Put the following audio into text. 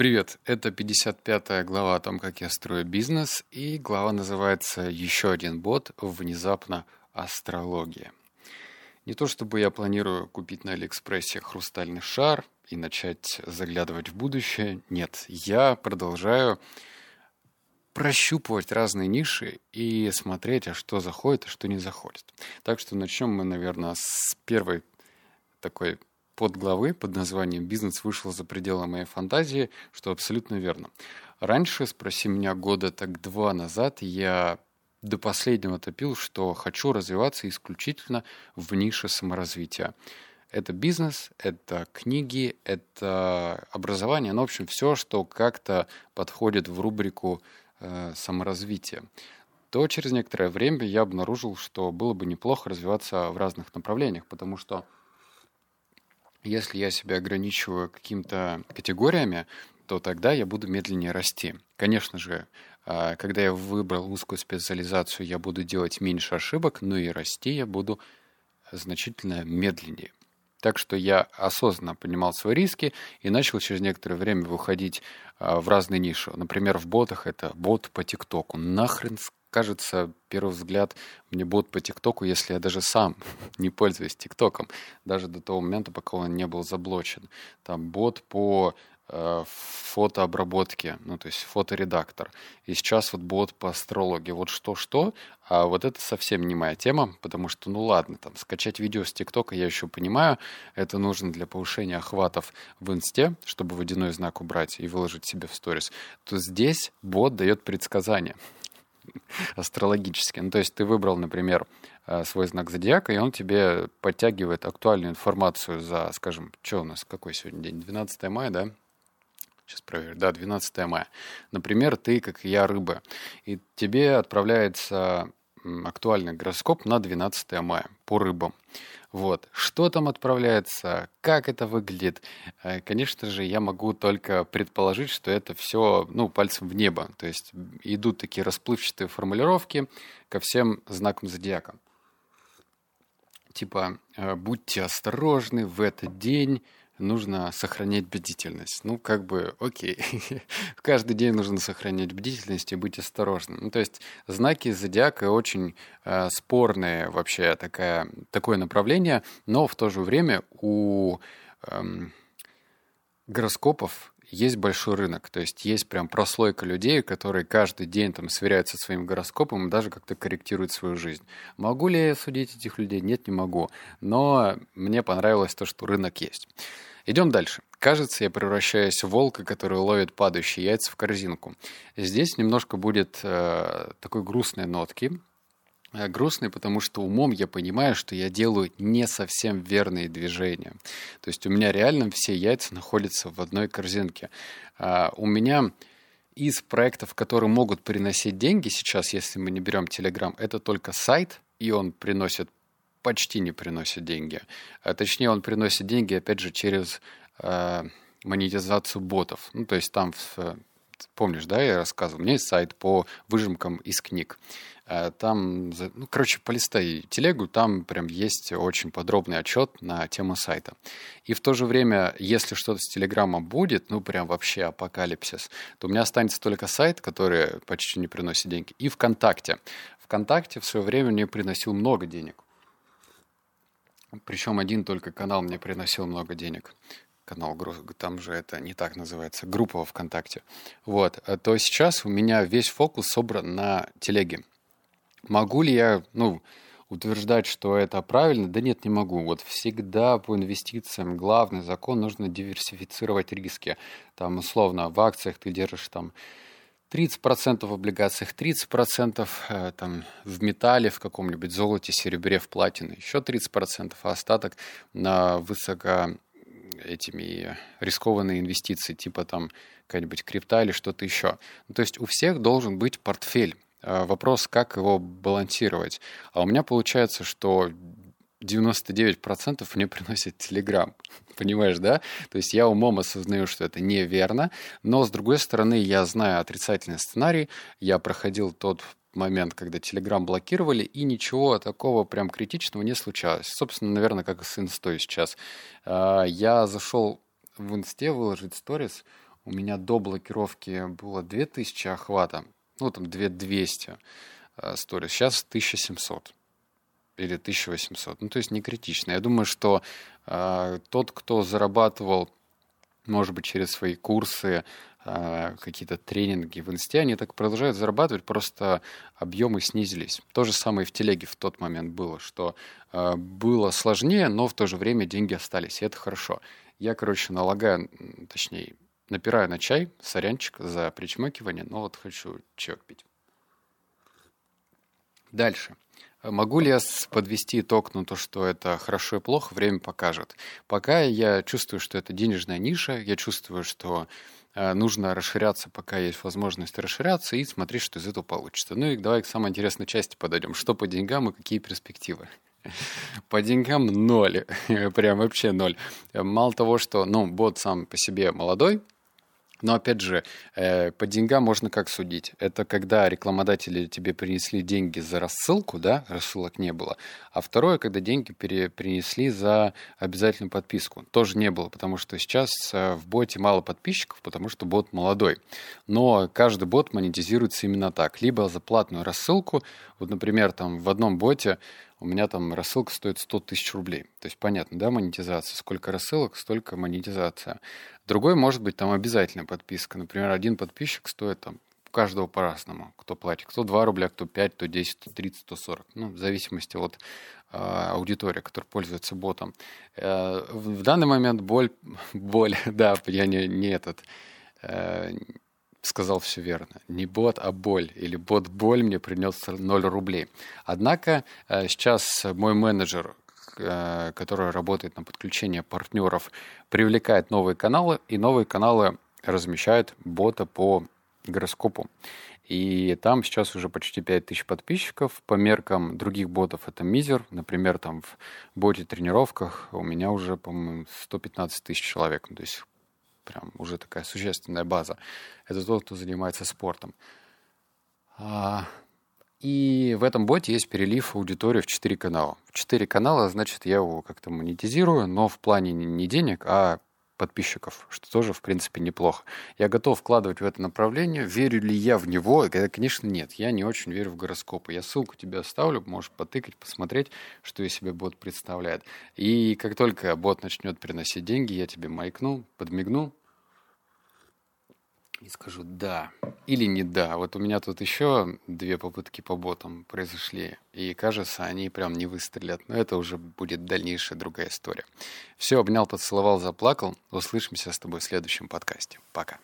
Привет, это 55 глава о том, как я строю бизнес, и глава называется «Еще один бот. Внезапно астрология». Не то чтобы я планирую купить на Алиэкспрессе хрустальный шар и начать заглядывать в будущее. Нет, я продолжаю прощупывать разные ниши и смотреть, а что заходит, а что не заходит. Так что начнем мы, наверное, с первой такой подглавы под названием «Бизнес вышел за пределы моей фантазии», что абсолютно верно. Раньше, спроси меня года так два назад, я до последнего топил, что хочу развиваться исключительно в нише саморазвития. Это бизнес, это книги, это образование, ну, в общем, все, что как-то подходит в рубрику э, саморазвития то через некоторое время я обнаружил, что было бы неплохо развиваться в разных направлениях, потому что если я себя ограничиваю какими-то категориями, то тогда я буду медленнее расти. Конечно же, а, когда я выбрал узкую специализацию, я буду делать меньше ошибок, но и расти я буду значительно медленнее. Так что я осознанно понимал свои риски и начал через некоторое время выходить а, в разные ниши. Например, в ботах это бот по ТикТоку. Нахрен кажется, первый взгляд, мне бот по ТикТоку, если я даже сам не пользуюсь ТикТоком, даже до того момента, пока он не был заблочен. Там бот по э, фотообработке, ну, то есть фоторедактор. И сейчас вот бот по астрологии. Вот что-что, а вот это совсем не моя тема, потому что, ну ладно, там, скачать видео с ТикТока я еще понимаю, это нужно для повышения охватов в инсте, чтобы водяной знак убрать и выложить себе в сторис, то здесь бот дает предсказания астрологически. Ну, то есть ты выбрал, например, э, свой знак зодиака, и он тебе подтягивает актуальную информацию за, скажем, что у нас, какой сегодня день? 12 мая, да? Сейчас проверю. Да, 12 мая. Например, ты, как я, рыба, и тебе отправляется актуальный гороскоп на 12 мая по рыбам. Вот. Что там отправляется, как это выглядит, э, конечно же, я могу только предположить, что это все, ну, пальцем в небо. То есть идут такие расплывчатые формулировки ко всем знакам зодиака. Типа, э, будьте осторожны в этот день, нужно сохранять бдительность. Ну, как бы, окей. Каждый день нужно сохранять бдительность и быть осторожным. Ну, то есть знаки зодиака очень э, спорные вообще такая, такое направление, но в то же время у э, гороскопов есть большой рынок, то есть есть прям прослойка людей, которые каждый день там сверяются со своим гороскопом и даже как-то корректируют свою жизнь. Могу ли я судить этих людей? Нет, не могу. Но мне понравилось то, что рынок есть. Идем дальше. Кажется, я превращаюсь в волка, который ловит падающие яйца в корзинку. Здесь немножко будет э, такой грустной нотки. Э, грустный, потому что умом я понимаю, что я делаю не совсем верные движения. То есть у меня реально все яйца находятся в одной корзинке. Э, у меня из проектов, которые могут приносить деньги сейчас, если мы не берем Telegram, это только сайт, и он приносит почти не приносит деньги. А точнее, он приносит деньги, опять же, через э, монетизацию ботов. Ну, то есть там, в, помнишь, да, я рассказывал, у меня есть сайт по выжимкам из книг. Э, там, ну, короче, полистай телегу, там прям есть очень подробный отчет на тему сайта. И в то же время, если что-то с Телеграмом будет, ну, прям вообще апокалипсис, то у меня останется только сайт, который почти не приносит деньги, и ВКонтакте. ВКонтакте в свое время мне приносил много денег. Причем один только канал мне приносил много денег. Канал, там же это не так называется, группа ВКонтакте. Вот, э, то сейчас у меня весь фокус собран на телеге. Могу ли я, ну, утверждать, что это правильно? Да нет, не могу. Вот всегда по инвестициям главный закон нужно диверсифицировать риски. Там, условно, в акциях ты держишь там 30% в облигациях, 30% э, там, в металле, в каком-нибудь золоте, серебре, в платине, еще 30%, а остаток на высоко этими рискованные инвестиции, типа там какая-нибудь крипта или что-то еще. Ну, то есть у всех должен быть портфель. Э, вопрос, как его балансировать. А у меня получается, что 99% мне приносит Telegram. Понимаешь, да? То есть я умом осознаю, что это неверно, но с другой стороны я знаю отрицательный сценарий. Я проходил тот момент, когда Telegram блокировали, и ничего такого прям критичного не случалось. Собственно, наверное, как и с инстой сейчас. А, я зашел в инсте выложить сторис, у меня до блокировки было 2000 охвата, ну, там 2200 э, сторис, сейчас 1700 или 1800. Ну, то есть не критично. Я думаю, что э, тот, кто зарабатывал, может быть, через свои курсы, э, какие-то тренинги в инсте, они так продолжают зарабатывать, просто объемы снизились. То же самое и в телеге в тот момент было, что э, было сложнее, но в то же время деньги остались, и это хорошо. Я, короче, налагаю, точнее, напираю на чай, сорянчик за причмокивание, но вот хочу чек пить. Дальше. Могу ли я подвести итог на то, что это хорошо и плохо, время покажет. Пока я чувствую, что это денежная ниша, я чувствую, что э, нужно расширяться, пока есть возможность расширяться и смотреть, что из этого получится. Ну и давай к самой интересной части подойдем. Что по деньгам и какие перспективы? По деньгам ноль, прям вообще ноль. Мало того, что, ну, бот сам по себе молодой, но опять же, э, по деньгам можно как судить? Это когда рекламодатели тебе принесли деньги за рассылку, да, рассылок не было. А второе, когда деньги принесли за обязательную подписку. Тоже не было, потому что сейчас э, в боте мало подписчиков, потому что бот молодой. Но каждый бот монетизируется именно так. Либо за платную рассылку. Вот, например, там в одном боте у меня там рассылка стоит 100 тысяч рублей. То есть понятно, да, монетизация. Сколько рассылок, столько монетизация. Другой может быть там обязательная подписка. Например, один подписчик стоит там у каждого по-разному, кто платит. Кто 2 рубля, кто 5, кто 10, кто 30, кто 40. Ну, в зависимости от э, аудитории, которая пользуется ботом. Э, в данный момент боль, боль, да, я не, не этот, э, сказал все верно. Не бот, а боль. Или бот-боль мне принес 0 рублей. Однако э, сейчас мой менеджер, э, который работает на подключение партнеров, привлекает новые каналы, и новые каналы размещают бота по гороскопу. И там сейчас уже почти 5000 подписчиков. По меркам других ботов это мизер. Например, там в боте тренировках у меня уже, по-моему, 115 тысяч человек. То есть прям уже такая существенная база. Это тот, кто занимается спортом. А, и в этом боте есть перелив аудитории в 4 канала. В 4 канала, значит, я его как-то монетизирую, но в плане не денег, а подписчиков, что тоже, в принципе, неплохо. Я готов вкладывать в это направление. Верю ли я в него? Конечно, нет. Я не очень верю в гороскопы. Я ссылку тебе оставлю, можешь потыкать, посмотреть, что из себя бот представляет. И как только бот начнет приносить деньги, я тебе майкну, подмигну, и скажу «да» или «не да». Вот у меня тут еще две попытки по ботам произошли, и кажется, они прям не выстрелят. Но это уже будет дальнейшая другая история. Все, обнял, поцеловал, заплакал. Услышимся с тобой в следующем подкасте. Пока.